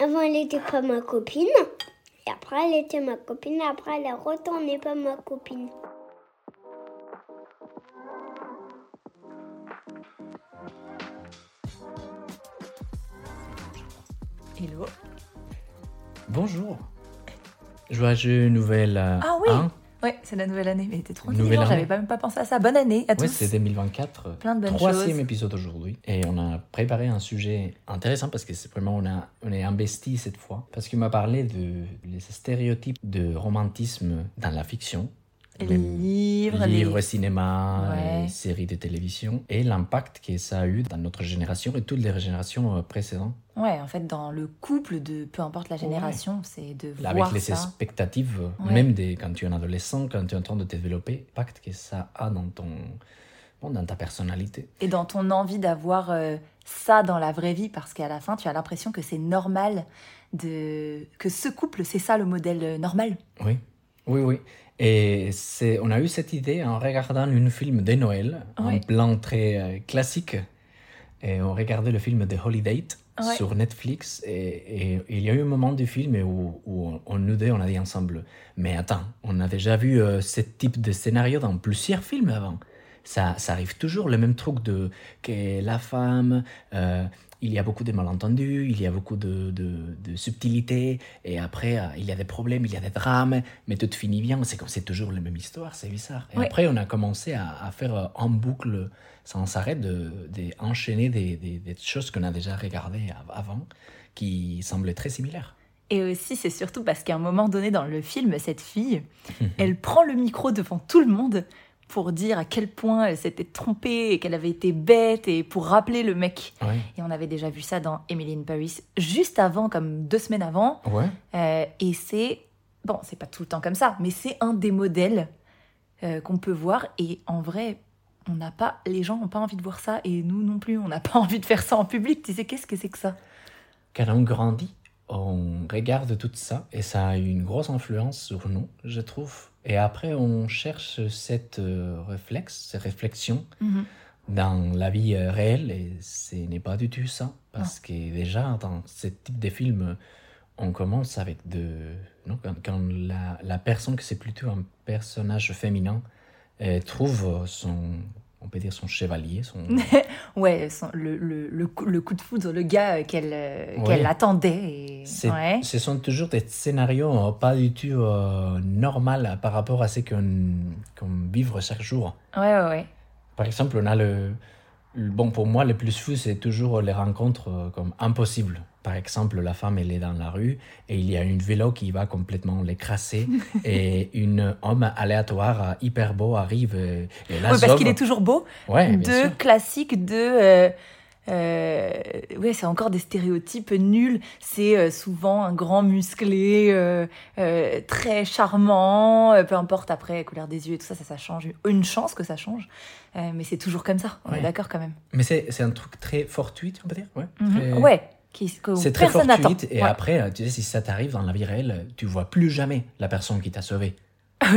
Avant, elle était pas ma copine. Et après, elle était ma copine. Après, elle est retournée pas ma copine. Hello. Bonjour. Joyeux nouvelle euh, Ah oui. an. Ouais, c'est la nouvelle année, mais t'es trop intelligent, j'avais pas même pas pensé à ça. Bonne année à Ouais, tous. c'est 2024. Plein de bonnes Troisième choses. épisode aujourd'hui. Et on a préparé un sujet intéressant parce que c'est vraiment, on, a, on est investi cette fois. Parce qu'il m'a parlé de les stéréotypes de romantisme dans la fiction. Les Les livres, les- livres, cinéma, Ouais. et séries de télévision. Et l'impact que ça a eu dans notre génération et toutes les générations euh, précédentes. Ouais, en fait, dans le couple de peu importe la génération, c'est de Avec voir les ça. expectatives, Ouais. même des, quand tu es un adolescent, quand tu es en train de te développer, l'impact que ça a dans, ton, dans ta personnalité. Et dans ton envie d'avoir euh, ça dans la vraie vie, parce qu'à la fin, tu as l'impression que c'est normal de que ce couple, c'est ça le modèle euh, normal. Oui, oui, oui. Et c'est, on a eu cette idée en regardant un film de Noël, un plan très euh, classique. Et on regardait le film The Holiday Ouais. sur Netflix. Et, et il y a eu un moment du film où, où on, nous deux, on a dit ensemble, mais attends, on a déjà vu euh, ce type de scénario dans plusieurs films avant. Ça, ça arrive toujours, le même truc de que la femme, euh, il y a beaucoup de malentendus, il y a beaucoup de, de, de subtilité, et après, euh, il y a des problèmes, il y a des drames, mais tout finit bien. C'est comme c'est toujours la même histoire, c'est bizarre. Et Ouais. après, on a commencé à, à faire euh, en boucle, sans arrêt, de, de des, des, des choses qu'on a déjà regardées av- avant, qui semblaient très similaires. Et aussi, c'est surtout parce qu'à un moment donné dans le film, cette fille, elle prend le micro devant tout le monde pour dire à quel point elle s'était trompée et qu'elle avait été bête et pour rappeler le mec. Et on avait déjà vu ça dans Emily in Paris juste avant, comme deux semaines avant. Ouais. Euh, et c'est, bon, c'est pas tout le temps comme ça, mais c'est un des modèles euh, qu'on peut voir. Et en vrai, on n'a pas, les gens n'ont pas envie de voir ça et nous non plus, on n'a pas envie de faire ça en public. Tu sais, qu'est-ce que c'est que ça? Quand on grandit, on regarde tout ça et ça a une grosse influence sur nous, je trouve. Et après, on cherche cette euh, réflexe, ces réflexions dans la vie euh, réelle et ce n'est pas du tout ça. Parce que déjà, dans ce type de film, on commence avec de... Non, quand, quand la, la personne, que c'est plutôt un personnage féminin, euh, trouve son... On peut dire son chevalier, son... Ouais, son- le, le, le, coup, le coup de foudre, le gars euh, qu'elle euh, Ouais. qu'elle attendait. Et... Ouais. Ce sont toujours des scénarios euh, pas du tout euh, normaux par rapport à ce qu'on qu'on vivre chaque jour. ouais, ouais, ouais. Par exemple, on a le, le- Bon, pour moi, le plus fou, c'est toujours les rencontres euh, comme impossibles. Par exemple, la femme, elle est dans la rue et il y a une vélo qui va complètement l'écraser et une homme aléatoire, euh, hyper beau, arrive et, et la Ouais, parce qu'il est toujours beau. Ouais, de de euh, euh, ouais c'est encore des stéréotypes nuls c'est euh, souvent un grand musclé euh, euh, très charmant euh, peu importe après couleur des yeux et tout ça ça, ça change une chance que ça change Euh, mais c'est toujours comme ça on est d'accord quand même Mais c'est un truc très fortuit, on peut dire? Ouais. Mhm. Très- ouais C'est très personne n'attend fortuit. Et Ouais. après, euh, tu sais, si ça t'arrive dans la vie réelle, tu vois plus jamais la personne qui t'a sauvé.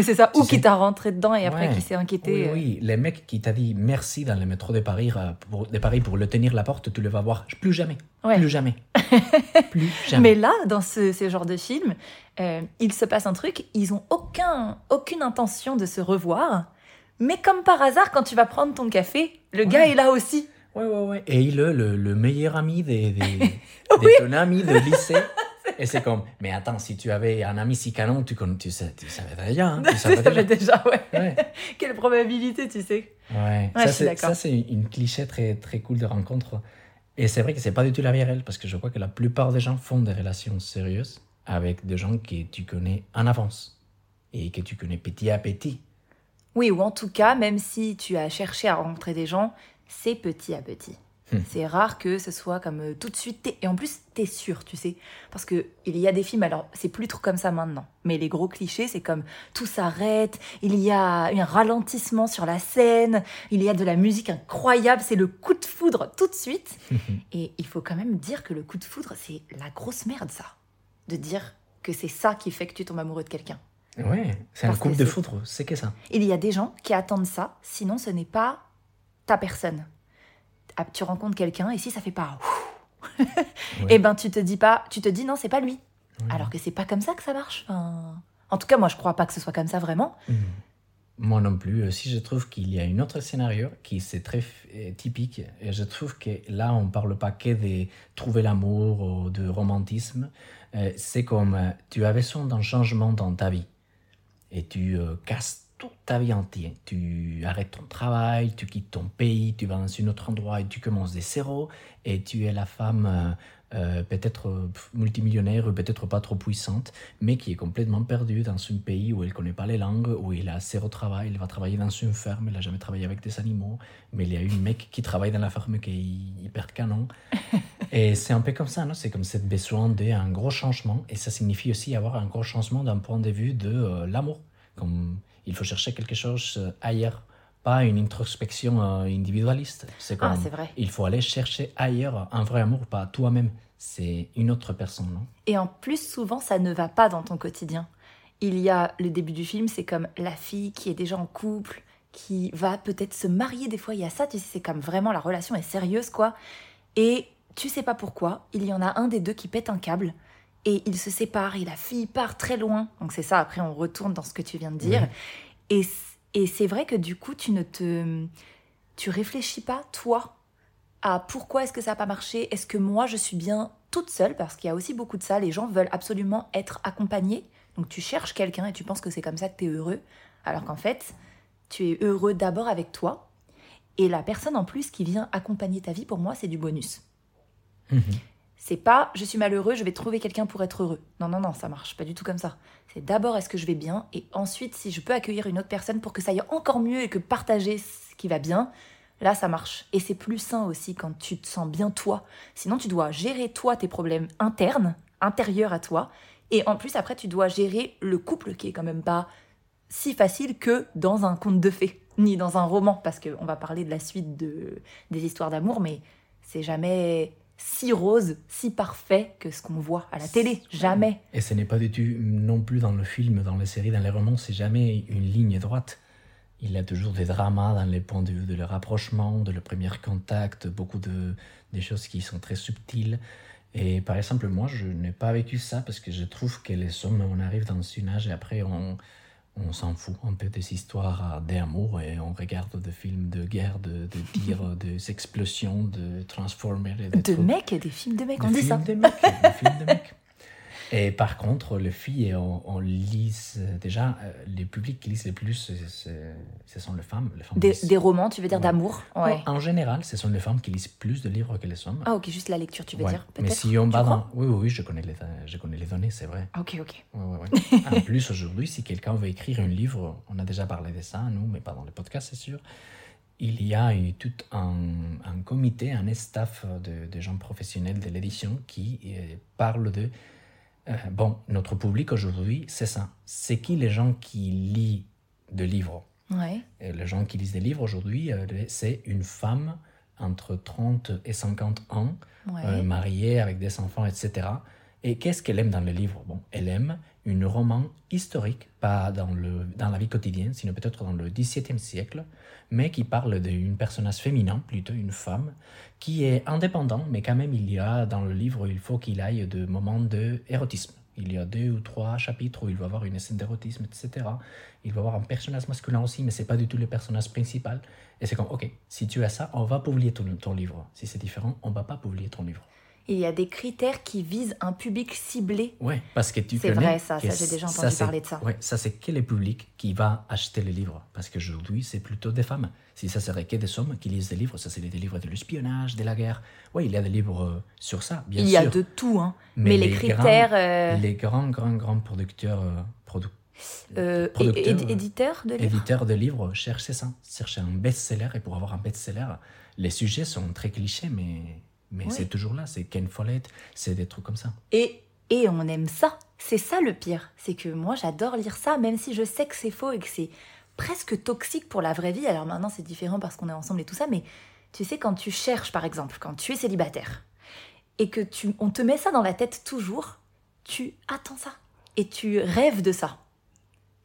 c'est ça Tu ou sais- qui t'a rentré dedans et après Ouais. qui s'est inquiété Oui, euh. oui. Les mecs qui t'a dit merci dans le métro de Paris, euh, pour, de Paris pour le tenir la porte, tu le vas voir plus jamais. Ouais. Plus jamais. plus jamais. Mais là, dans ce, ce genre de film, euh, il se passe un truc, ils ont aucun, aucune intention de se revoir. Mais comme par hasard, quand tu vas prendre ton café, le gars est là aussi. Ouais, ouais, ouais. Et il est le, le meilleur ami Oui. de ton ami de lycée. Et c'est comme, mais attends, si tu avais un ami si canon, tu, tu, sais, tu savais déjà. Hein, tu savais déjà. déjà, ouais. Ouais. Quelle probabilité, tu sais. Ouais, Ouais, ça c'est une cliché très très cool de rencontre. Et c'est vrai que c'est pas du tout la vie réelle parce que je crois que la plupart des gens font des relations sérieuses avec des gens que tu connais en avance et que tu connais petit à petit. Oui, ou en tout cas, même si tu as cherché à rencontrer des gens, c'est petit à petit. Hmm. C'est rare que ce soit comme euh, tout de suite. Et en plus, t'es sûr, tu sais. Parce que il y a des films, alors c'est plus trop comme ça maintenant. Mais les gros clichés, c'est comme tout s'arrête, il y a un ralentissement sur la scène, il y a de la musique incroyable, c'est le coup de foudre tout de suite. Et il faut quand même dire que le coup de foudre, c'est la grosse merde, ça. De dire que c'est ça qui fait que tu tombes amoureux de quelqu'un. Ouais, c'est un couple de foudre, c'est que ça. Il y a des gens qui attendent ça, sinon ce n'est pas ta personne. Ah, Tu rencontres quelqu'un et si ça fait pas ouf, et eh ben tu te dis pas, tu te dis non, c'est pas lui. Alors que c'est pas comme ça que ça marche. en tout cas, moi, je crois pas que ce soit comme ça vraiment. Hmm. Moi non plus. Euh, si je trouve qu'il y a un autre scénario qui c'est très euh, typique, et je trouve que là, on parle pas que de trouver l'amour ou de romantisme. Euh, c'est comme tu as besoin d'un changement dans ta vie et tu casses toute ta vie entière. Tu arrêtes ton travail, tu quittes ton pays, tu vas dans un autre endroit et tu commences des zéro et tu es la femme euh, peut-être euh, multimillionnaire, peut-être pas trop puissante, mais qui est complètement perdue dans un pays où elle ne connaît pas les langues, où il a zéro travail, il va travailler dans une ferme, il n'a jamais travaillé avec des animaux, mais il y a un mec qui travaille dans la ferme qui est hyper canon. et c'est un peu comme ça, non? C'est comme cette besoin d'un gros changement, et ça signifie aussi avoir un gros changement d'un point de vue de euh, l'amour. Comme il faut chercher quelque chose ailleurs pas une introspection euh, individualiste. C'est ah, comme, vrai. il faut aller chercher ailleurs un vrai amour, pas toi-même. C'est une autre personne, non? Et en plus, souvent, ça ne va pas dans ton quotidien. Il y a le début du film, c'est comme la fille qui est déjà en couple, qui va peut-être se marier. Des fois, il y a ça, tu sais, c'est comme vraiment la relation est sérieuse, quoi. Et tu sais pas pourquoi, il y en a un des deux qui pète un câble et il se sépare et la fille part très loin. Donc c'est ça, après on retourne dans ce que tu viens de dire. Et et c'est vrai que du coup, tu ne te. Tu réfléchis pas, toi, à pourquoi est-ce que ça n'a pas marché? Est-ce que moi, je suis bien toute seule? Parce qu'il y a aussi beaucoup de ça. Les gens veulent absolument être accompagnés. Donc tu cherches quelqu'un et tu penses que c'est comme ça que tu es heureux. Alors qu'en fait, tu es heureux d'abord avec toi. Et la personne en plus qui vient accompagner ta vie, pour moi, c'est du bonus. Mhm. C'est pas je suis malheureux, je vais trouver quelqu'un pour être heureux. Non, non, non, ça marche pas du tout comme ça. C'est d'abord est-ce que je vais bien? Et ensuite si je peux accueillir une autre personne pour que ça aille encore mieux et que partager ce qui va bien, là ça marche. Et c'est plus sain aussi quand tu te sens bien toi. Sinon tu dois gérer toi tes problèmes internes, intérieurs à toi. Et en plus après tu dois gérer le couple qui est quand même pas si facile que dans un conte de fées, ni dans un roman, parce qu'on va parler de la suite de, des histoires d'amour, mais c'est jamais si rose, si parfait que ce qu'on voit à la télé. Jamais. Et ce n'est pas du tout non plus dans le film, dans les séries, dans les romans, c'est jamais une ligne droite. Il y a toujours des dramas dans les points de vue de le rapprochement, de le premier contact, beaucoup de des choses qui sont très subtiles. Et par exemple, moi, je n'ai pas vécu ça parce que je trouve que les hommes, on arrive dans un âge et après, on, on s'en fout un peu des histoires d'amour et on regarde des films de guerre, de, de tirs, des explosions, de Transformers. de mecs, des films de mecs, on dit ça. De mecs, des films de mecs. Et par contre, les filles, on, lit déjà, euh, les publics qui lisent le plus, ce sont les femmes. Les femmes des, romans, tu veux dire d'amour? Ouais. En général, ce sont les femmes qui lisent plus de livres que les hommes. Ah ok, juste la lecture, tu veux dire Mais si on va dans... Oui, oui, oui, je connais les, je connais les données, c'est vrai. Ok, ok. en plus, aujourd'hui, si quelqu'un veut écrire un livre, on a déjà parlé de ça, nous, mais pas dans le podcast, c'est sûr. Il y a eu tout un, un comité, un staff de, de gens professionnels de l'édition qui euh, parle de euh, bon, notre public aujourd'hui, c'est ça. C'est qui les gens qui lisent des livres ouais. Les gens qui lisent des livres aujourd'hui, euh, c'est une femme entre 30 et 50 ans, euh, mariée avec des enfants, etc. Et qu'est-ce qu'elle aime dans le livre Bon, elle aime une roman historique, pas dans, le, dans la vie quotidienne, sinon peut-être dans le XVIIe siècle, mais qui parle d'une personnage féminin, plutôt une femme, qui est indépendant, mais quand même il y a dans le livre, il faut qu'il aille de moments d'érotisme. Il y a deux ou trois chapitres où il va avoir une scène d'érotisme, etc. Il va avoir un personnage masculin aussi, mais c'est pas du tout le personnage principal. Et c'est comme, ok, si tu as ça, on va publier ton, ton livre. Si c'est différent, on va pas publier ton livre il y a des critères qui visent un public ciblé. Oui, parce que tu C'est vrai, ça, ça j'ai déjà entendu parler de ça. Oui, ça, c'est quel est le public qui va acheter les livres Parce qu'aujourd'hui, c'est plutôt des femmes. Si ça serait que des hommes qui lisent des livres, ça c'est des livres de l'espionnage, de la guerre. Oui, il y a des livres euh, sur ça, bien sûr. Il y a de tout, hein. Mais, les, critères. Euh, les grands, grands, grands producteurs. Euh, éditeurs de livres Éditeurs de livres cherchent ça, cherchent un best-seller. Et pour avoir un best-seller, les sujets sont très clichés, mais mais c'est toujours là, c'est Ken Follett, c'est des trucs comme ça. Et, et on aime ça. C'est ça le pire. C'est que moi, j'adore lire ça, même si je sais que c'est faux et que c'est presque toxique pour la vraie vie. Alors maintenant, c'est différent parce qu'on est ensemble et tout ça, mais tu sais, quand tu cherches, par exemple, quand tu es célibataire, et que tu, on te met ça dans la tête toujours, tu attends ça. Et tu rêves de ça.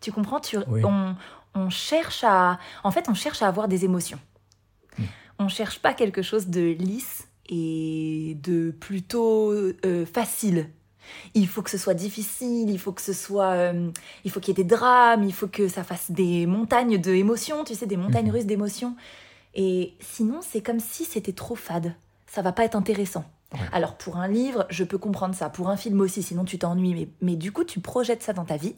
Tu comprends? Tu, on, on, cherche à... En fait, on cherche à avoir des émotions. On cherche pas quelque chose de lisse et de plutôt euh, facile. Il faut que ce soit difficile, il faut que ce soit, euh, il faut qu'il y ait des drames, il faut que ça fasse des montagnes d'émotions, tu sais, des montagnes Mhm. russes d'émotions. Et sinon, c'est comme si c'était trop fade. Ça va pas être intéressant. Ouais. Alors pour un livre, je peux comprendre ça. Pour un film aussi, sinon tu t'ennuies. Mais, mais du coup, tu projettes ça dans ta vie.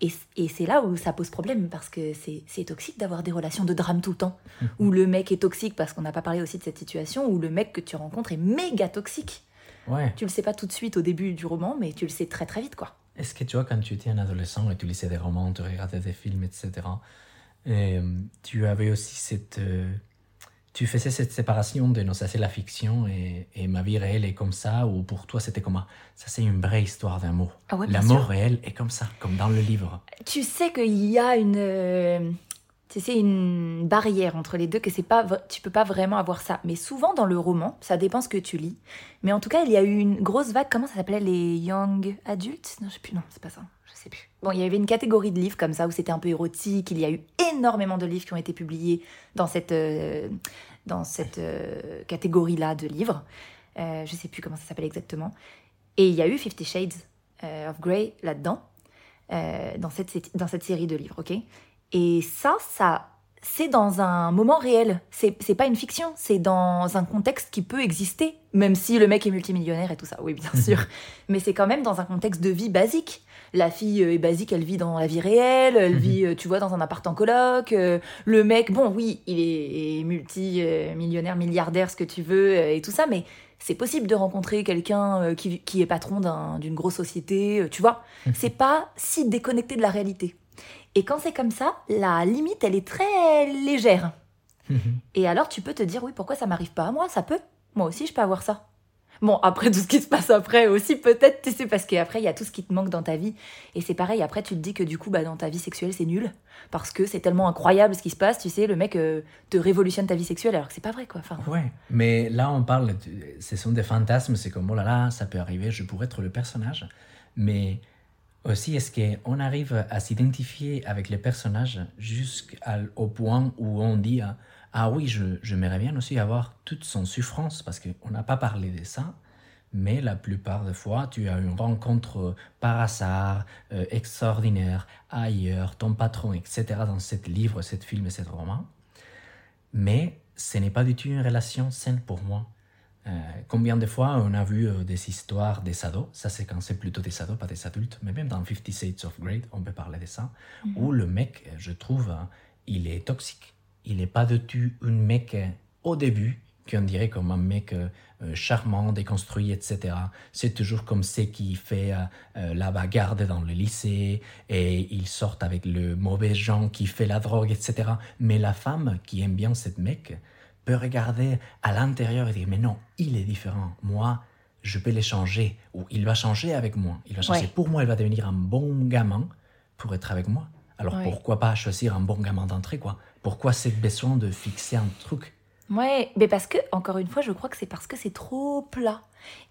Et, et c'est là où ça pose problème parce que c'est toxique d'avoir des relations de drame tout le temps. où le mec est toxique parce qu'on n'a pas parlé aussi de cette situation, où le mec que tu rencontres est méga toxique. Ouais. Tu le sais pas tout de suite au début du roman, mais tu le sais très très vite quoi. Est-ce que tu vois, quand tu étais un adolescent et tu lisais des romans, tu regardais des films, etc., et, euh, tu avais aussi cette. euh, tu faisais cette séparation de non, ça c'est la fiction et, et ma vie réelle est comme ça, ou pour toi c'était comment Ça c'est une vraie histoire d'amour. Ah ouais, L'amour réel est comme ça, comme dans le livre. Tu sais qu'il y a une, sais, une barrière entre les deux, que c'est pas, tu peux pas vraiment avoir ça. Mais souvent dans le roman, ça dépend ce que tu lis. Mais en tout cas, il y a eu une grosse vague. Comment ça s'appelait? Les young adults? Non, je sais plus. Non, c'est pas ça. Je sais plus. Bon, il y avait une catégorie de livres comme ça où c'était un peu érotique. Il y a eu énormément de livres qui ont été publiés dans cette, euh, dans cette euh, catégorie-là de livres. Euh, je sais plus comment ça s'appelle exactement. Et il y a eu Fifty Shades euh, of Grey là-dedans, euh, dans, cette, dans cette série de livres, ok? Et ça, ça c'est dans un moment réel. C'est c'est pas une fiction, c'est dans un contexte qui peut exister, même si le mec est multimillionnaire et tout ça, oui, bien sûr. Mais c'est quand même dans un contexte de vie basique. La fille euh, est basique, elle vit dans la vie réelle, elle Mhm. vit, euh, tu vois, dans un appart en coloc. euh, Le mec, bon, oui, il est, est multi-millionnaire, milliardaire, ce que tu veux, et tout ça, mais c'est possible de rencontrer quelqu'un qui, qui est patron d'un- d'une grosse société, tu vois. C'est pas si déconnecté de la réalité. Et quand c'est comme ça, la limite, elle est très légère. Et alors, tu peux te dire, oui, pourquoi ça m'arrive pas à moi? Ça peut. Moi aussi, je peux avoir ça. Bon, après, tout ce qui se passe après aussi, peut-être, tu sais, parce qu'après, il y a tout ce qui te manque dans ta vie. Et c'est pareil, après, tu te dis que du coup, bah, dans ta vie sexuelle, c'est nul. Parce que c'est tellement incroyable ce qui se passe, tu sais, le mec euh, te révolutionne ta vie sexuelle, alors que c'est pas vrai, quoi. Enfin, Ouais, mais là on parle, ce sont des fantasmes, c'est comme oh là là, ça peut arriver, je pourrais être le personnage. Mais aussi, est-ce qu'on arrive à s'identifier avec les personnages jusqu'au point où on dit ah, ah oui, je, j'aimerais bien aussi avoir toute son souffrance, parce qu'on n'a pas parlé de ça. Mais la plupart des fois, tu as une rencontre euh, par hasard, euh, extraordinaire, ailleurs, ton patron, etc., dans ce livre, ce film et ce roman. Mais ce n'est pas du tout une relation saine pour moi. Euh, combien de fois on a vu euh, des histoires des ados, ça c'est quand c'est plutôt des ados, pas des adultes, mais même dans Fifty Shades of Grey, on peut parler de ça, où le mec, euh, je trouve, euh, il est toxique. Il n'est pas du tout un mec au début, qu'on dirait comme un mec euh, charmant, déconstruit, etc. C'est toujours comme c'est qui fait euh, la bagarre dans le lycée et il sort avec le mauvais gens qui fait la drogue, etc. Mais la femme qui aime bien cette mec peut regarder à l'intérieur et dire mais non, il est différent. Moi, je peux les changer ou il va changer avec moi. Il va changer Ouais. pour moi, il va devenir un bon gamin pour être avec moi. Alors Ouais. pourquoi pas choisir un bon gamin d'entrée quoi? Pourquoi cette besoin de fixer un truc? Ouais, mais parce que, encore une fois, je crois que c'est parce que c'est trop plat.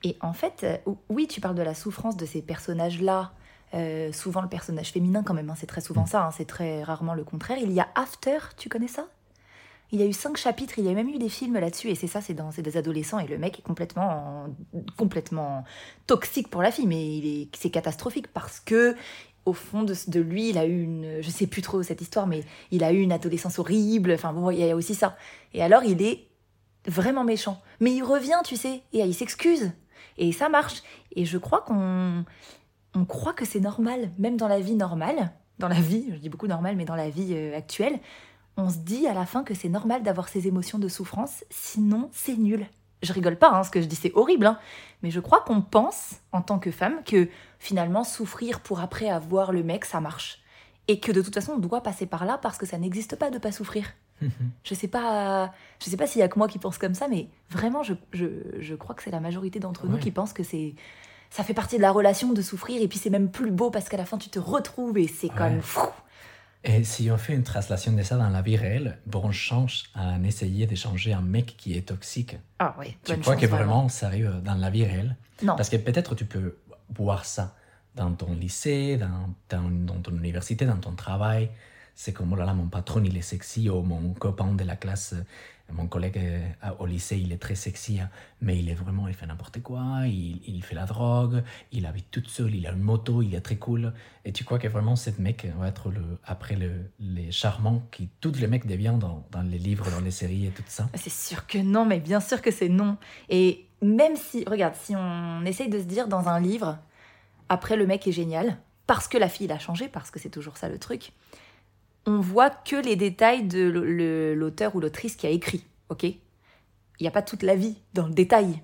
Et en fait, euh, ou- oui, tu parles de la souffrance de ces personnages-là. euh, souvent le personnage féminin quand même, hein, c'est très souvent ça, hein, c'est très rarement le contraire. Il y a After, tu connais ça? Il y a eu cinq chapitres, il y a même eu des films là-dessus, et c'est ça, c'est dans des adolescents, et le mec est complètement, complètement toxique pour la fille, mais c'est catastrophique parce que au fond de, de lui, il a eu une, je sais plus trop cette histoire, mais il a eu une adolescence horrible. Enfin bon, il y a aussi ça. Et alors, il est vraiment méchant. Mais il revient, tu sais, et il s'excuse. Et ça marche. Et je crois qu'on on croit que c'est normal, même dans la vie normale, dans la vie, je dis beaucoup normal, mais dans la vie euh, actuelle, on se dit à la fin que c'est normal d'avoir ces émotions de souffrance, sinon c'est nul. Je rigole pas, hein, ce que je dis c'est horrible, hein, mais je crois qu'on pense, en tant que femme, que finalement souffrir pour après avoir le mec, ça marche. Et que de toute façon, on doit passer par là parce que ça n'existe pas de pas souffrir. Je sais pas, je sais pas s'il y a que moi qui pense comme ça, mais vraiment, je, je, je crois que c'est la majorité d'entre nous Ouais. qui pensent que c'est, ça fait partie de la relation de souffrir, et puis c'est même plus beau parce qu'à la fin tu te retrouves et c'est comme fou. Et si on fait une translation de ça dans la vie réelle, bon, on change à essayer de changer un mec qui est toxique. Ah oui, Tu crois que vraiment ça arrive dans la vie réelle? Non. Parce que peut-être tu peux voir ça dans ton lycée, dans, dans, dans ton université, dans ton travail. C'est comme, oh là là, mon patron, il est sexy, ou mon copain de la classe mon collègue euh, au lycée, il est très sexy, hein, mais il est vraiment, il fait n'importe quoi, il, il, fait la drogue, il habite tout seul, il a une moto, il est très cool. Et tu crois que vraiment, ce mec va être le, après le, les charmants qui tous les mecs deviennent dans, dans les livres, dans les séries et tout ça? C'est sûr que non, mais bien sûr que c'est non. Et même si, regarde, si on essaye de se dire dans un livre, après le mec est génial, parce que la fille a changé, parce que c'est toujours ça le truc, on voit que les détails de l'auteur ou l'autrice qui a écrit, ok? Il n'y a pas toute la vie dans le détail.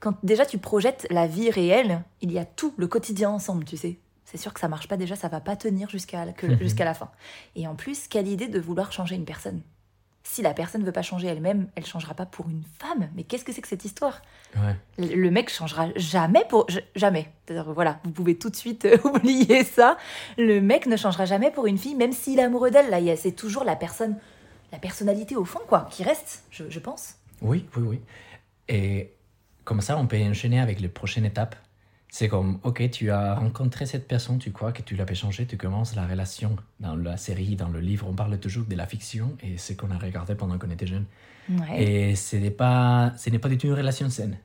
Quand déjà tu projettes la vie réelle, il y a tout le quotidien ensemble, tu sais. C'est sûr que ça marche pas déjà, ça va pas tenir jusqu'à jusqu'à la fin. Et en plus, quelle idée de vouloir changer une personne? Si la personne ne veut pas changer elle-même, elle changera pas pour une femme. Mais qu'est-ce que c'est que cette histoire? Le, mec changera jamais pour jamais. Voilà, vous pouvez tout de suite euh, oublier ça. Le mec ne changera jamais pour une fille, même s'il est amoureux d'elle. Là, c'est toujours la personne, la personnalité au fond, quoi, qui reste, je, je pense. Oui, oui, oui. Et comme ça, on peut enchaîner avec les prochaines étapes? C'est comme, ok, tu as rencontré cette personne, tu crois que tu l'as fait changer, tu commences la relation. Dans la série, dans le livre, on parle toujours de la fiction et c'est qu'on a regardé pendant qu'on était jeune. Et ce n'est pas, ce n'est pas du tout une relation saine.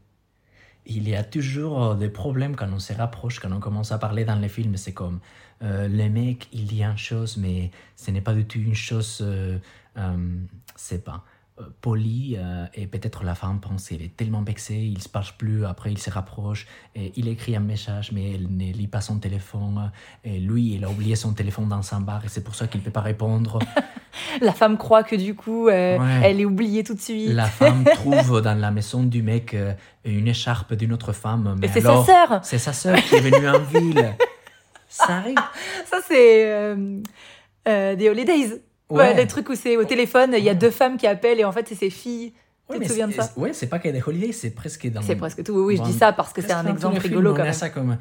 Il y a toujours des problèmes quand on se rapproche, quand on commence à parler dans les films. C'est comme, euh, les mecs, il dit une chose, mais ce n'est pas du tout une chose, euh, euh, c'est pas poli euh, et peut-être la femme pense qu'elle est tellement vexée, il se parle plus, après il se rapproche, et il écrit un message mais elle ne lit pas son téléphone, et lui il a oublié son téléphone dans son bar et c'est pour ça qu'il ne peut pas répondre. la femme croit que du coup euh, elle est oubliée tout de suite. La femme trouve dans la maison du mec une écharpe d'une autre femme. Mais c'est sa sœur C'est sa sœur qui est venue en ville. Ça arrive. Ça c'est The Holidays. Ouais. les trucs où c'est au téléphone, il y a deux femmes qui appellent et en fait c'est ses filles. tu te souviens de ça Ouais, c'est pas qu'il y a des holidays, c'est presque dans. C'est presque tout. Oui, je dis ça parce que c'est un exemple rigolo quand même. Ça comme...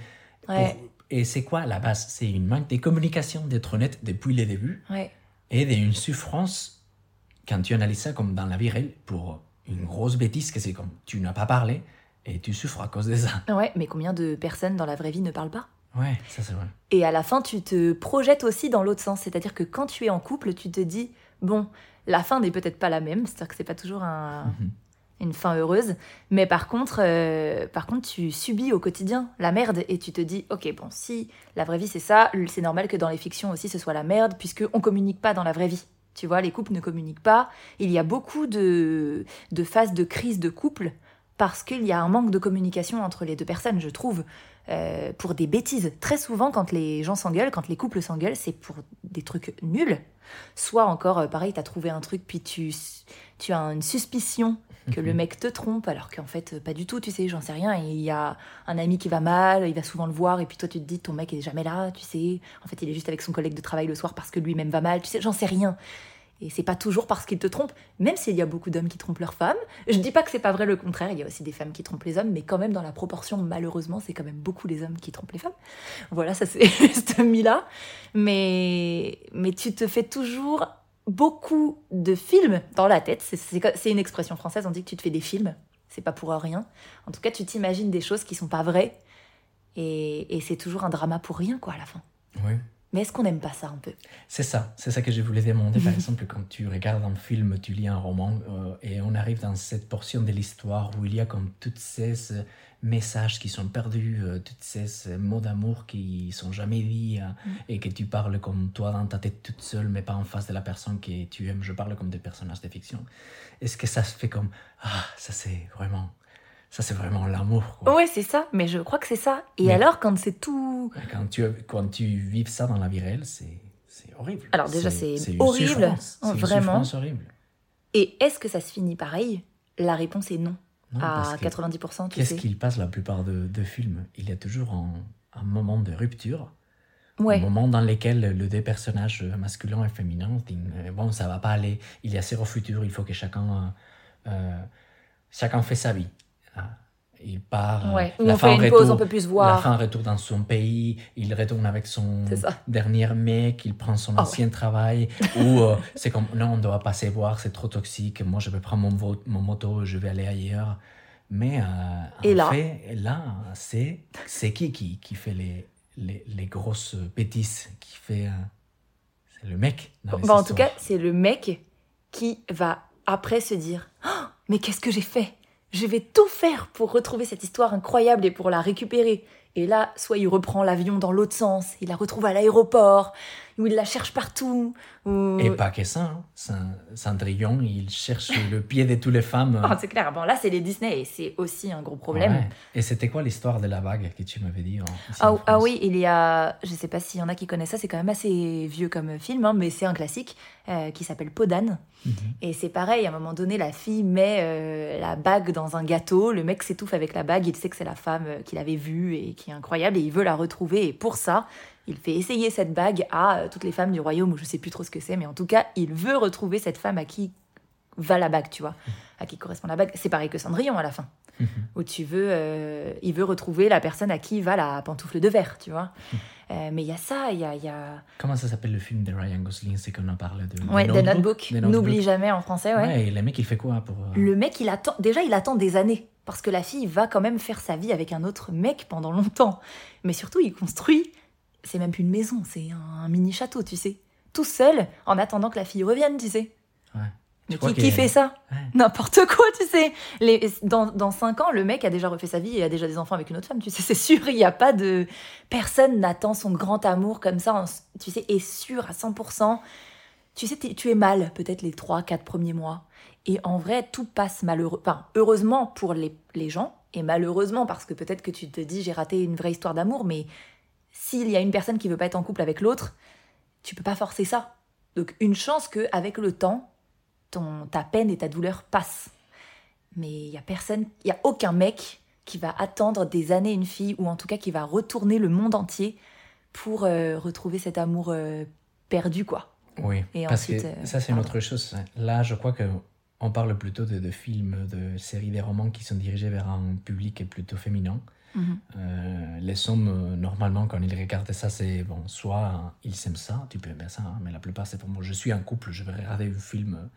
Et c'est quoi à la base? C'est une manque de communication, d'être honnête depuis le début. Ouais. Et d'une souffrance, quand tu analyses ça comme dans la vie réelle, pour une grosse bêtise que c'est comme tu n'as pas parlé et tu souffres à cause de ça. Ouais, mais combien de personnes dans la vraie vie ne parlent pas? Ouais, ça c'est vrai. Et à la fin, tu te projettes aussi dans l'autre sens. C'est-à-dire que quand tu es en couple, tu te dis, bon, la fin n'est peut-être pas la même, c'est-à-dire que c'est pas toujours mhm. une fin heureuse, mais par contre, euh, par contre, tu subis au quotidien la merde et tu te dis, ok, bon, si la vraie vie c'est ça, c'est normal que dans les fictions aussi ce soit la merde, puisque on communique pas dans la vraie vie. Tu vois, les couples ne communiquent pas. Il y a beaucoup de, de phases de crise de couple parce qu'il y a un manque de communication entre les deux personnes, je trouve. Euh, pour des bêtises. Très souvent, quand les gens s'engueulent, quand les couples s'engueulent, c'est pour des trucs nuls. Soit encore, euh, pareil, tu as trouvé un truc, puis tu, tu as une suspicion que le mhm. mec te trompe, alors qu'en fait, pas du tout, tu sais, j'en sais rien. Il y a un ami qui va mal, il va souvent le voir, et puis toi, tu te dis, ton mec est jamais là, tu sais. En fait, il est juste avec son collègue de travail le soir parce que lui-même va mal, tu sais, j'en sais rien. Et c'est pas toujours parce qu'ils te trompent, même s'il y a beaucoup d'hommes qui trompent leurs femmes. Je dis pas que c'est pas vrai le contraire, il y a aussi des femmes qui trompent les hommes, mais quand même dans la proportion, malheureusement, c'est quand même beaucoup les hommes qui trompent les femmes. Voilà, ça c'est juste mis là. Mais, mais tu te fais toujours beaucoup de films dans la tête. C'est une expression française, on dit que tu te fais des films. C'est pas pour rien. En tout cas, tu t'imagines des choses qui sont pas vraies. Et, et c'est toujours un drama pour rien, quoi, à la fin. Oui. Mais est-ce qu'on n'aime pas ça un peu? C'est ça, c'est ça que je voulais demander. Par exemple, quand tu regardes un film, tu lis un roman, euh, et on arrive dans cette portion de l'histoire où il y a comme toutes ces euh, messages qui sont perdus, euh, toutes ces mots d'amour qui sont jamais dits, mm. et que tu parles comme toi dans ta tête toute seule, mais pas en face de la personne que tu aimes. Je parle comme des personnages de fiction. Est-ce que ça se fait comme ah, ça c'est vraiment ça, c'est vraiment l'amour. Ouais, c'est ça. Mais je crois que c'est ça. Et alors, quand c'est tout. Quand tu, quand tu vis ça dans la vie réelle, c'est horrible. Alors, déjà, c'est horrible. C'est vraiment. horrible. Et est-ce que ça se finit pareil? La réponse est non. à 90%. Qu'est-ce qu'il passe la plupart de, de, films? Il y a toujours un, un moment de rupture. Ouais. Un moment dans lequel le deux personnages masculins et féminins disent Bon, ça va pas aller, il y a zéro futur, il faut que chacun, euh, chacun fait sa vie. Ah, il part. Ouais. La on fait une pause, on peut plus se voir. La fin retourne dans son pays, il retourne avec son dernier mec, il prend son ah ancien travail. ou euh, c'est comme non, on ne doit pas se voir, c'est trop toxique. Moi, je vais prendre mon, mon moto, je vais aller ailleurs. Mais euh, Et en là, fait, là, c'est c'est qui, qui qui fait les, les, les grosses bêtises, qui fait euh, c'est le mec. Dans bah, en tout cas, c'est le mec qui va après se dire Oh, mais qu'est-ce que j'ai fait? Je vais tout faire pour retrouver cette histoire incroyable et pour la récupérer. Et là, soit il reprend l'avion dans l'autre sens, il la retrouve à l'aéroport, où il la cherche partout. Ou... Et pas que ça. Hein. Cend- Cendrillon, il cherche le pied de toutes les femmes. Ah, c'est clair. Bon, là, c'est les Disney et c'est aussi un gros problème. Ouais. Et c'était quoi l'histoire de la bague que tu m'avais dit en, ici Ah, oui, il y a, je sais pas s'il y en a qui connaissent ça, c'est quand même assez vieux comme film, hein, mais c'est un classique euh, qui s'appelle Podane. Mhm. Et c'est pareil, à un moment donné, la fille met euh, la bague dans un gâteau, le mec s'étouffe avec la bague, il sait que c'est la femme euh, qu'il avait vue et qui est incroyable, et il veut la retrouver. Et pour ça, il fait essayer cette bague à euh, toutes les femmes du royaume, ou je sais plus trop ce que c'est, mais en tout cas, il veut retrouver cette femme à qui va la bague, tu vois, à qui correspond la bague. C'est pareil que Cendrillon à la fin Mhm. où tu veux, euh, il veut retrouver la personne à qui va la pantoufle de verre, tu vois. Euh, mais il y a ça, il y a, il y a... Comment ça s'appelle le film de Ryan Gosling? C'est qu'on en parle de. Ouais, de The Notebook, The Notebook. n'oublie jamais en français, ouais. Ouais. et le mec, il fait quoi pour. Le mec, il attend, déjà, il attend des années, parce que la fille va quand même faire sa vie avec un autre mec pendant longtemps. Mais surtout, il construit, c'est même plus une maison, c'est un mini château, tu sais. Tout seul, en attendant que la fille revienne, tu sais. Ouais. Mais qui, fait ça Ouais. N'importe quoi, tu sais. Les, dans, dans 5 ans, le mec a déjà refait sa vie et a déjà des enfants avec une autre femme, tu sais, c'est sûr, il n'y a pas de... Personne n'attend son grand amour comme ça, en- tu sais, est sûr à 100%. Tu sais, tu es mal peut-être les 3, 4 premiers mois. Et en vrai, tout passe malheureux. Enfin, heureusement pour les, les gens, et malheureusement parce que peut-être que tu te dis j'ai raté une vraie histoire d'amour, mais s'il y a une personne qui veut pas être en couple avec l'autre, tu peux pas forcer ça. Donc une chance que avec le temps, ton, ta peine et ta douleur passent. Mais il y a personne, il y a aucun mec qui va attendre des années une fille ou en tout cas qui va retourner le monde entier pour euh, retrouver cet amour euh, perdu quoi. Oui, Et parce ensuite, que euh, ça, c'est une autre chose. Là, je crois que on parle plutôt de, de films, de séries, des romans qui sont dirigés vers un public plutôt féminin. Euh, les hommes, euh, normalement, quand ils regardent ça, c'est bon, soit euh, ils aiment ça, tu peux aimer ça, hein, mais la plupart, c'est pour moi. Je suis en couple, je vais regarder un film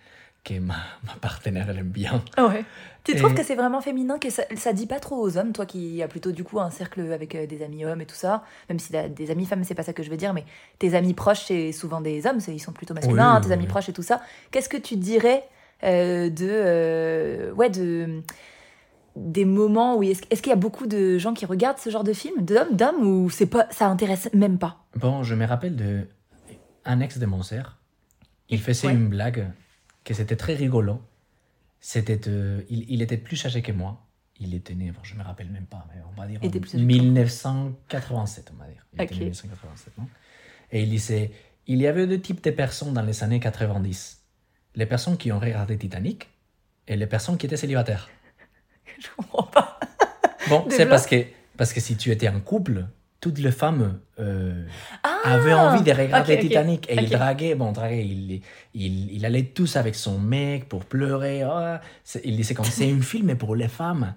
que ma, ma partenaire elle aime bien. Ouais. Tu trouves que c'est vraiment féminin, que ça, ça dit pas trop aux hommes, toi qui as plutôt du coup un cercle avec des amis hommes et tout ça, même si des amis femmes, c'est pas ça que je veux dire, mais tes amis proches, c'est souvent des hommes, ils sont plutôt masculins, Oui, hein, tes oui, amis proches et tout ça. Qu'est-ce que tu dirais euh, de. euh, ouais, de. Des moments où. Est-ce qu'il y a beaucoup de gens qui regardent ce genre de film, d'hommes, d'hommes, ou c'est pas, ça intéresse même pas? Bon, je me rappelle de un ex de mon sœur. Il faisait Ouais. une blague que c'était très rigolo. C'était, euh, il, il était plus âgé que moi. Il était né, bon, je me rappelle même pas, mais on va dire en était plus âgé que toi. 1987, on va dire. Il était Ok. né en 1987, non? Et il disait, il y avait deux types de personnes dans les années 90. Les personnes qui ont regardé Titanic et les personnes qui étaient célibataires. Je comprends pas. Bon, c'est parce que, parce que si tu étais en couple, toutes les femmes euh, Ah avaient envie de regarder. Titanic. Et il draguait, bon, draguait, il, il, il allait tous avec son mec pour pleurer. oh, c'est- il disait comme c'est un film pour les femmes.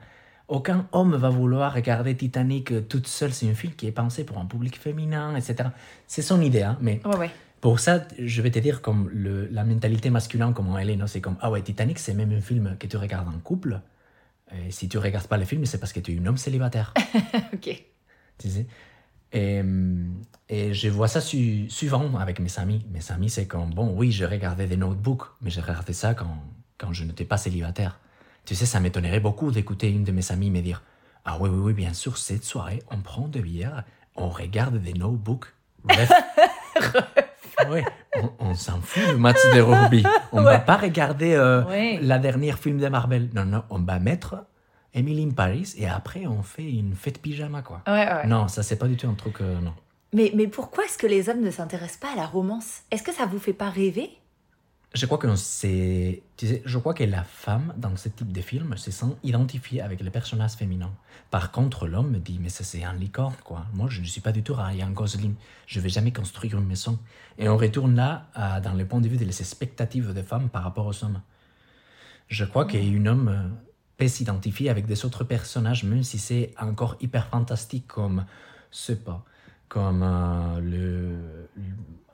Aucun homme va vouloir regarder Titanic euh, toute seule. C'est un film qui est pensé pour un public féminin, etc. C'est son idée, hein, mais Ouais, ouais. pour ça, je vais te dire comme le, la mentalité masculine, comment elle est. C'est comme, ah ouais, Titanic, c'est même un film que tu regardes en couple. Et si tu regardes pas le film, c'est parce que tu es un homme célibataire. ok. tu sais. Et, et je vois ça su- souvent avec mes amis. Mes amis, c'est comme, bon, oui, je regardais des notebooks, mais je regardais ça quand, quand je n'étais pas célibataire. Tu sais, ça m'étonnerait beaucoup d'écouter une de mes amies me dire, ah oui, oui, oui, bien sûr, cette soirée, on prend de bière, on regarde des notebooks. Bref. oui, on, on s'en fout du match de rugby. On ne va pas regarder euh, Ouais. la dernière film de Marvel. Non, non, on va mettre Emily in Paris et après on fait une fête pyjama, quoi. Ouais, ouais. Non, ça c'est pas du tout un truc, euh, non. Mais, mais pourquoi est-ce que les hommes ne s'intéressent pas à la romance? Est-ce que ça vous fait pas rêver? Je crois que c'est, je crois que la femme dans ce type de film se sent identifiée avec les personnages féminins. Par contre, l'homme me dit mais ça c'est un licorne quoi. Moi je ne suis pas du tout Ryan Gosling. Je vais jamais construire une maison. Et on retourne là dans le point de vue des expectatives des femmes par rapport aux hommes. Je crois qu'un homme euh, peut s'identifier avec des autres personnages même si c'est encore hyper fantastique comme, sais pas, comme euh, le, le-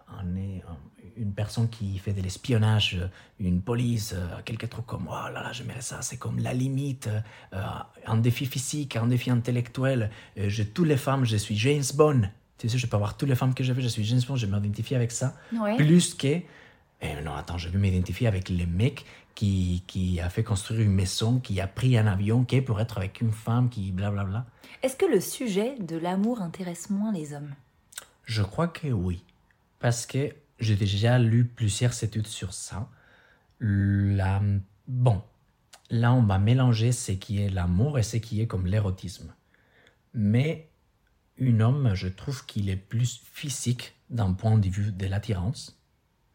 un- un- une personne qui fait de l'espionnage, euh, une police, euh, quelque truc comme oh là là, j'aimerais ça, c'est comme la limite, euh, un défi physique, un défi intellectuel. J'ai toutes les femmes, je suis James Bond. Tu sais, je peux avoir toutes les femmes que je veux, je suis James Bond, je m'identifie avec ça. Ouais. Plus que Et non, attends, je vais m'identifier avec le mec qui, qui a fait construire une maison, qui a pris un avion, qui est pour être avec une femme, qui blablabla. Est-ce que le sujet de l'amour intéresse moins les hommes? Je crois que oui. Parce que j'ai déjà lu plusieurs études sur ça. La... Bon, là, on va mélanger ce qui est l'amour et ce qui est comme l'érotisme. Mais un homme, je trouve qu'il est plus physique d'un point de vue de l'attirance,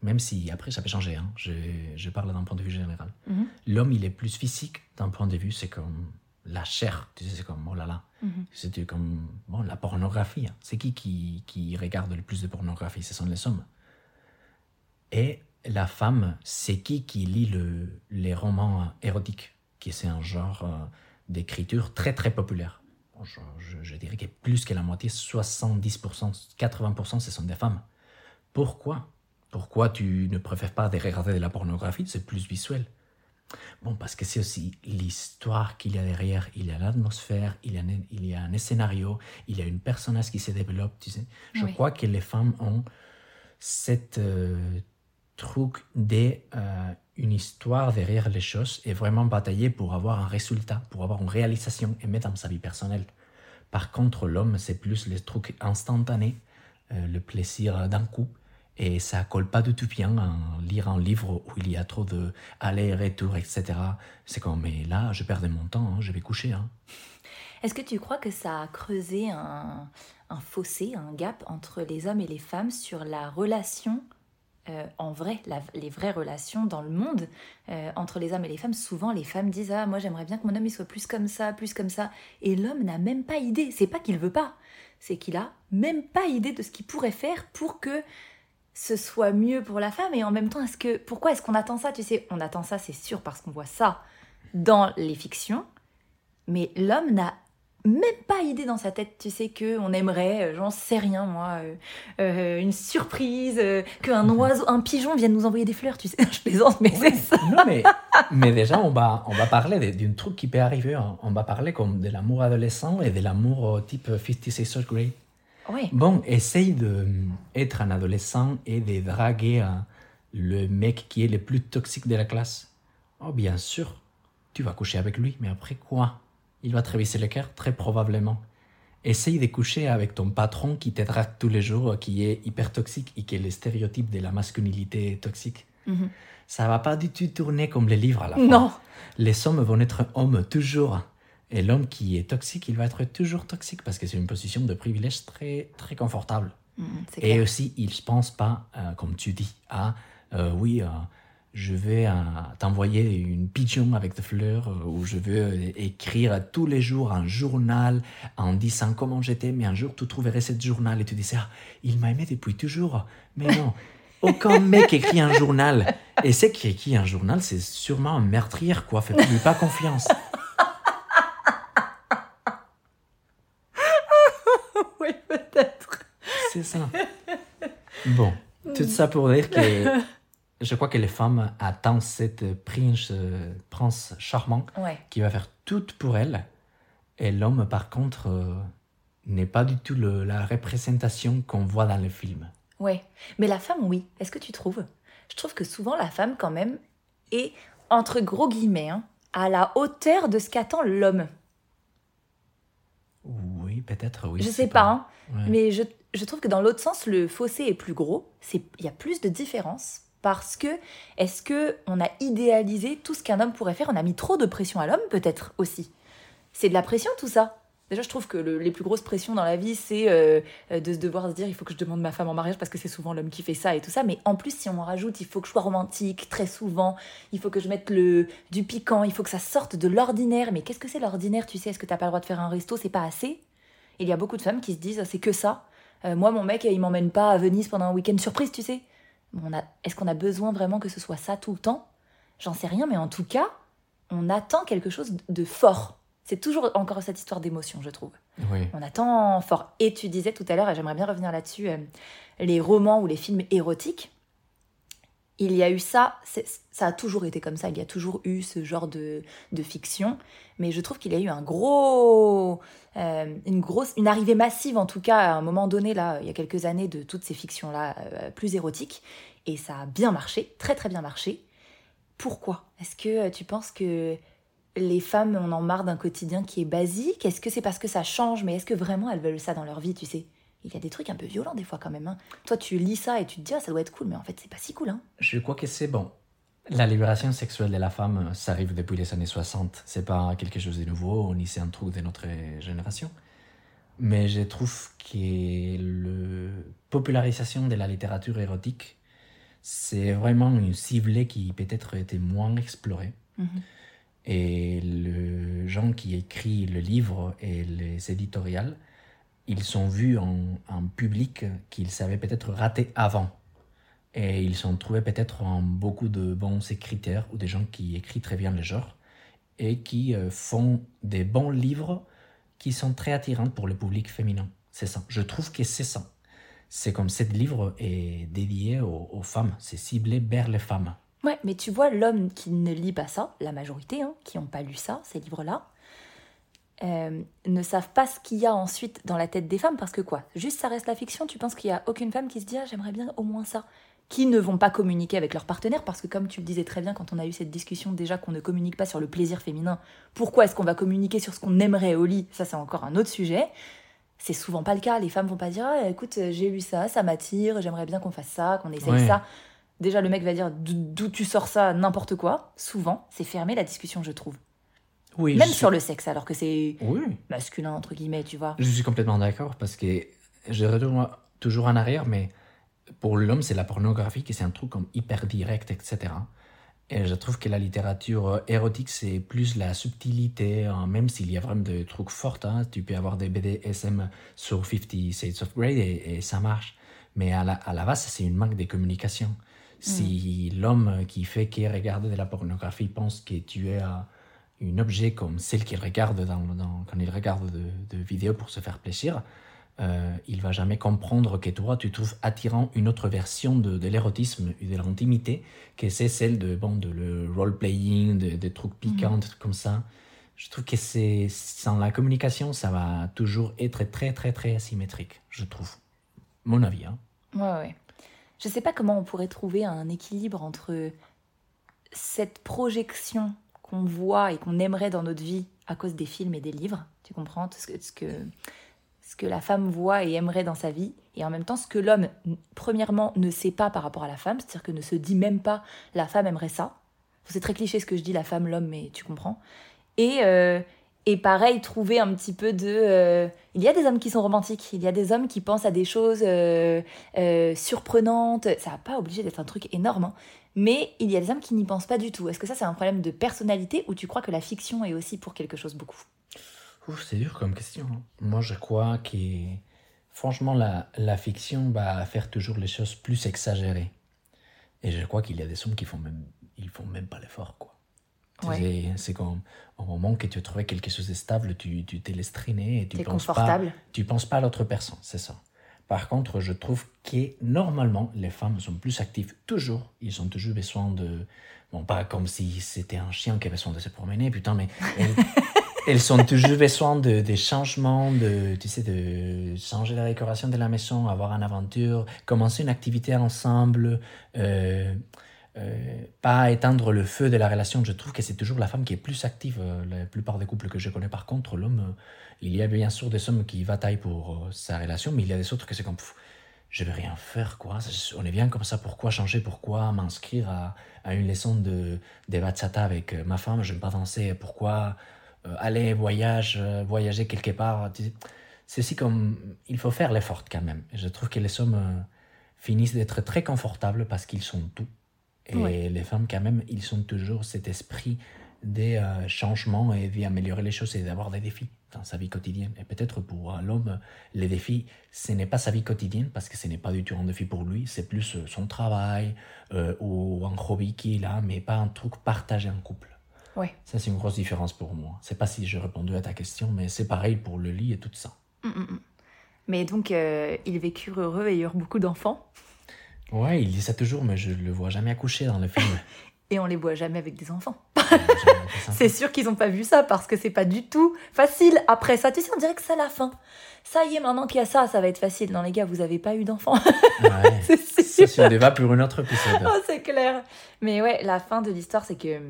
même si après ça peut changer, hein. je, je, parle d'un point de vue général. Mhm. L'homme, il est plus physique d'un point de vue, c'est comme la chair, tu sais, c'est comme, oh là là, Mhm. c'est comme, bon, la pornographie. hein. C'est qui, qui qui regarde le plus de pornographie? Ce sont les hommes. Et la femme, c'est qui qui lit le, les romans érotiques, qui c'est un genre euh, d'écriture très très populaire. Je, je- je dirais que plus que la moitié, 70%, 80%, ce sont des femmes. Pourquoi? Pourquoi tu ne préfères pas de regarder de la pornographie? C'est plus visuel. Bon, parce que c'est aussi l'histoire qu'il y a derrière. Il y a l'atmosphère, il, y a un- il y a un scénario, il y a une personnage qui se développe, tu sais. Je Oui. crois que les femmes ont cette euh, truc de euh, histoire derrière les choses et vraiment batailler pour avoir un résultat, pour avoir une réalisation et mettre dans sa vie personnelle. Par contre, l'homme, c'est plus le truc instantané, euh, le plaisir d'un coup. Et ça colle pas du tout bien à lire un livre où il y a trop de aller-retour, etc. C'est comme, mais là, je perds mon temps, hein, je vais coucher. hein. Est-ce que tu crois que ça a creusé un fossé, un gap entre les hommes et les femmes sur la relation euh, en vrai, les vraies relations dans le monde euh, entre les hommes et les femmes Souvent, les femmes disent Ah, moi j'aimerais bien que mon homme il soit plus comme ça, plus comme ça. Et l'homme n'a même pas idée. C'est pas qu'il veut pas, c'est qu'il a même pas idée de ce qu'il pourrait faire pour que ce soit mieux pour la femme. Et en même temps, est-ce que pourquoi est-ce qu'on attend ça Tu sais, on attend ça, c'est sûr, parce qu'on voit ça dans les fictions. Mais l'homme n'a même pas idée dans sa tête, tu sais, que on aimerait, euh, j'en sais rien moi, euh, euh, une surprise, euh, qu'un oiseau, un pigeon vienne nous envoyer des fleurs, tu sais. Je plaisante, mais c'est ça. Non, mais, mais déjà, on va, on va parler d'un truc qui peut arriver. On va parler comme de l'amour adolescent et de l'amour type 56 grade. Oui. Bon, essaye d'être un adolescent et de draguer le mec qui est le plus toxique de la classe. Oh, bien sûr, tu vas coucher avec lui, mais après quoi? Il va te réviser le cœur, très probablement. Essaye de coucher avec ton patron qui te drague tous les jours, qui est hyper toxique et qui est le stéréotype de la masculinité toxique. Mhm. Ça va pas du tout tourner comme les livres à la fin. Non. Les hommes vont être hommes toujours. Et l'homme qui est toxique, il va être toujours toxique parce que c'est une position de privilège très, très confortable. Mhm, Et aussi, il ne pense pas, euh, comme tu dis, à euh, oui, euh, je vais euh, t'envoyer une pigeon avec des fleurs euh, ou je veux euh, écrire tous les jours un journal en disant comment j'étais, mais un jour tu trouverais ce journal et tu disais, ah, il m'a aimé depuis toujours. Mais non, aucun mec écrit un journal. Et c'est qui écrit un journal, c'est sûrement un meurtrier, quoi. Fais-lui pas confiance. oui, peut-être. C'est ça. Bon, tout ça pour dire que je crois que les femmes attendent cette prince, euh, prince charmant Ouais. qui va faire tout pour elle. Et l'homme, par contre, euh, n'est pas du tout le- la représentation qu'on voit dans le film. Ouais, mais la femme, oui. Est-ce que tu trouves? Je trouve que souvent la femme, quand même, est, entre gros guillemets, hein, à la hauteur de ce qu'attend l'homme. Oui, peut-être, oui. je sais pas, hein, Ouais. mais je, je trouve que dans l'autre sens, le fossé est plus gros. Il y a plus de différence. Parce que, est-ce que on a idéalisé tout ce qu'un homme pourrait faire? On a mis trop de pression à l'homme, peut-être aussi. C'est de la pression, tout ça. Déjà, je trouve que le- les plus grosses pressions dans la vie, c'est euh, de se devoir se dire il faut que je demande ma femme en mariage parce que c'est souvent l'homme qui fait ça et tout ça. Mais en plus, si on en rajoute, il faut que je sois romantique très souvent, il faut que je mette le, du piquant, il faut que ça sorte de l'ordinaire. Mais qu'est-ce que c'est l'ordinaire Tu sais, est-ce que t'as pas le droit de faire un resto? C'est pas assez Il y a beaucoup de femmes qui se disent c'est que ça. Euh, moi, mon mec, il m'emmène pas à Venise pendant un week-end surprise, tu sais. On a, est-ce qu'on a besoin vraiment que ce soit ça tout le temps? J'en sais rien, mais en tout cas, on attend quelque chose de fort. C'est toujours encore cette histoire d'émotion, je trouve. Oui. On attend fort. Et tu disais tout à l'heure, et j'aimerais bien revenir là-dessus, euh, les romans ou les films érotiques. Il y a eu ça, ça a toujours été comme ça, il y a toujours eu ce genre de, de fiction, mais je trouve qu'il y a eu un gros, euh, une grosse, une arrivée massive en tout cas à un moment donné là, il y a quelques années de toutes ces fictions là plus érotiques, Et ça a bien marché, très très bien marché. Pourquoi? Est-ce que tu penses que les femmes, on en marre d'un quotidien qui est basique? Est-ce que c'est parce que ça change? Mais est-ce que vraiment elles veulent ça dans leur vie, tu sais? Il y a des trucs un peu violents des fois quand même. Hein. Toi, tu lis ça et tu te dis, ah, ça doit être cool, mais en fait, c'est pas si cool. Hein. Je crois que c'est bon. La libération sexuelle de la femme, ça arrive depuis les années 60. C'est pas quelque chose de nouveau, ni c'est un truc de notre génération. Mais je trouve que la popularisation de la littérature érotique, c'est vraiment une cible qui peut-être était moins explorée. Mhm. Et les gens qui écrivent le livre et les éditoriales, ils sont vus en, public qu'ils savaient peut-être rater avant. Et ils sont trouvés peut-être en beaucoup de bons écriteurs ou des gens qui écrivent très bien le genre et qui euh, font des bons livres qui sont très attirants pour le public féminin. C'est ça. Je trouve que c'est ça. C'est comme ce livre est dédié aux, femmes. C'est ciblé vers les femmes. Ouais, mais tu vois, l'homme qui ne lit pas ça, la majorité, hein, qui n'ont pas lu ça, ces livres-là, euh, ne savent pas ce qu'il y a ensuite dans la tête des femmes parce que quoi? Juste ça reste la fiction, tu penses qu'il n'y a aucune femme qui se dit ah, j'aimerais bien au moins ça qui ne vont pas communiquer avec leur partenaire parce que comme tu le disais très bien quand on a eu cette discussion déjà qu'on ne communique pas sur le plaisir féminin, pourquoi est-ce qu'on va communiquer sur ce qu'on aimerait au lit? Ça c'est encore un autre sujet. C'est souvent pas le cas, les femmes vont pas dire ah, écoute, j'ai lu ça, ça m'attire, j'aimerais bien qu'on fasse ça, qu'on essaye ça. Déjà le mec va dire d'où tu sors ça, n'importe quoi. Souvent, c'est fermé la discussion, je trouve. Oui, Même sur le sexe, alors que c'est masculin, entre guillemets, tu vois. Je suis complètement d'accord, parce que je retourne toujours en arrière, mais pour l'homme, c'est la pornographie qui c'est un truc comme hyper direct, etc. Et je trouve que la littérature érotique, c'est plus la subtilité, hein, même s'il y a vraiment des trucs forts. Hein, tu peux avoir des BDSM sur 50 Shades of Grey et, ça marche. Mais à la, à la base, c'est une manque de communication. Si mm. l'homme qui fait qu'il regarde de la pornographie pense que tu es un objet comme celle qu'il regarde dans, quand il regarde de, de vidéos pour se faire plaisir, euh, il va jamais comprendre que toi, tu trouves attirant une autre version de, l'érotisme et de l'intimité, que c'est celle de, bon, de le role-playing, des de trucs piquants, mhm. comme ça. Je trouve que c'est sans la communication, ça va toujours être très, très, très asymétrique, je trouve. Mon avis. Hein. Ouais, ouais. Je sais pas comment on pourrait trouver un équilibre entre cette projection qu'on voit et qu'on aimerait dans notre vie à cause des films et des livres, tu comprends ce que, ce que ce que la femme voit et aimerait dans sa vie, et en même temps ce que l'homme, premièrement, ne sait pas par rapport à la femme, c'est-à-dire que ne se dit même pas la femme aimerait ça. C'est très cliché ce que je dis, la femme, l'homme, mais tu comprends. Et, euh, et pareil, trouver un petit peu de... Euh, il y a des hommes qui sont romantiques, il y a des hommes qui pensent à des choses euh, surprenantes, ça n'a pas obligé d'être un truc énorme, hein. Mais il y a des hommes qui n'y pensent pas du tout. Est-ce que ça c'est un problème de personnalité ou tu crois que la fiction est aussi pour quelque chose beaucoup? C'est dur comme question. Hein. Moi, je crois que, franchement, la, la, fiction va faire toujours les choses plus exagérées. Et je crois qu'il y a des hommes qui font même, ils font même pas l'effort, quoi. C'est comme au moment que tu trouves quelque chose de stable, tu, tu te laisses traîner et tu penses pas, tu penses pas à l'autre personne, c'est ça. Par contre, je trouve que normalement, les femmes sont plus actives toujours. Ils ont toujours besoin de, bon, pas comme si c'était un chien qui avait besoin de se promener, putain, mais elles sont toujours besoin de, des changements, de, tu sais, de changer la décoration de la maison, avoir une aventure, commencer une activité ensemble, euh, euh, pas éteindre le feu de la relation. Je trouve que c'est toujours la femme qui est plus active. Euh, la plupart des couples que je connais, par contre, l'homme, il y a bien sûr des hommes qui bataillent pour sa relation, mais il y a des autres que c'est comme, je vais rien faire, quoi. On est bien comme ça, pourquoi changer, pourquoi m'inscrire à, une leçon de, de bachata avec ma femme, je ne vais pas danser, pourquoi euh, aller voyage, euh, voyager quelque part. C'est aussi comme il faut faire l'effort quand même. je trouve que les hommes euh, finissent d'être très confortables parce qu'ils sont tout. Et les femmes quand même, ils sont toujours cet esprit des changements et d'améliorer les choses et d'avoir des défis dans sa vie quotidienne. Et peut-être pour l'homme, les défis, ce n'est pas sa vie quotidienne parce que ce n'est pas du tout un défi pour lui, c'est plus son travail ou un hobby qu'il a, mais pas un truc partagé en couple. Ouais. Ça, c'est une grosse différence pour moi. C'est pas si j'ai répondu à ta question, mais c'est pareil pour le lit et tout ça. Mm, mm, mm. Mais donc, euh, ils vécurent heureux et eurent beaucoup d'enfants. Ouais, il dit ça toujours, mais je le vois jamais accoucher dans le film. et on les voit jamais avec des enfants. c'est sûr qu'ils n'ont pas vu ça parce que c'est pas du tout facile. Après ça, tu sais, on dirait que c'est la fin. Ça y est, maintenant qu'il y a ça, ça va être facile. Non, les gars, vous avez pas eu d'enfants. Ouais, Ça, c'est un débat pour un autre épisode. Oh, c'est clair. Mais ouais, la fin de l'histoire, c'est que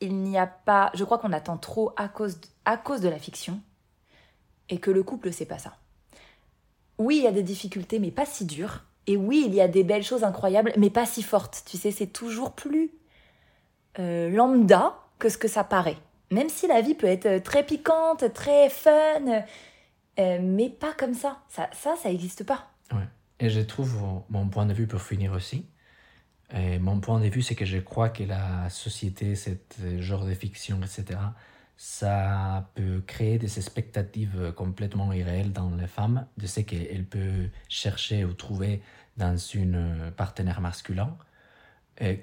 il n'y a pas. Je crois qu'on attend trop à cause, de, à cause de la fiction et que le couple, c'est pas ça. Oui, il y a des difficultés, mais pas si dures. Et oui, il y a des belles choses incroyables, mais pas si fortes. Tu sais, c'est toujours plus euh, lambda que ce que ça paraît. Même si la vie peut être très piquante, très fun, euh, mais pas comme ça. Ça, ça, ça n'existe pas. Ouais. Et je trouve mon point de vue pour finir aussi. Mon point de vue, c'est que je crois que la société, ce genre de fiction, etc., ça peut créer des expectatives complètement irréelles dans les femmes, de ce qu'elles peuvent chercher ou trouver dans une partenaire masculin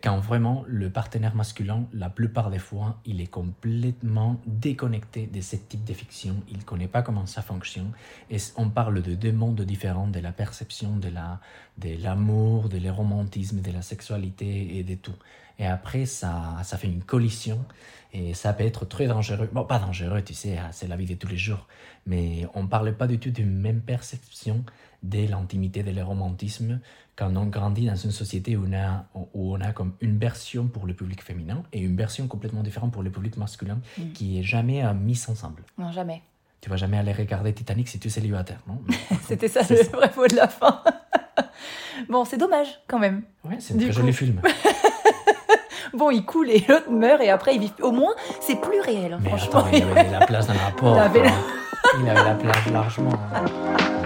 quand vraiment le partenaire masculin, la plupart des fois, il est complètement déconnecté de ce type de fiction. Il ne connaît pas comment ça fonctionne. Et on parle de deux mondes différents, de la perception de la de l'amour, de l'éromantisme, de la sexualité et de tout. Et après, ça, ça fait une collision et ça peut être très dangereux. Bon, pas dangereux, tu sais, hein, c'est la vie de tous les jours. Mais on ne parle pas du tout d'une même perception de l'intimité, de l'éromantisme quand on grandit dans une société où on, a, où on a comme une version pour le public féminin et une version complètement différente pour le public masculin mm. qui est jamais euh, mise ensemble. Non, jamais. Tu vas jamais aller regarder Titanic si tu es célibataire, non? C'était ça le vrai mot de la fin. bon, c'est dommage quand même. Ouais, c'est un très joli film. bon, il coule et l'autre meurt et après il vit. Au moins, c'est plus réel, hein, Mais franchement. Attends, il avait la place dans la porte. Il avait, la... il avait la place largement. Hein.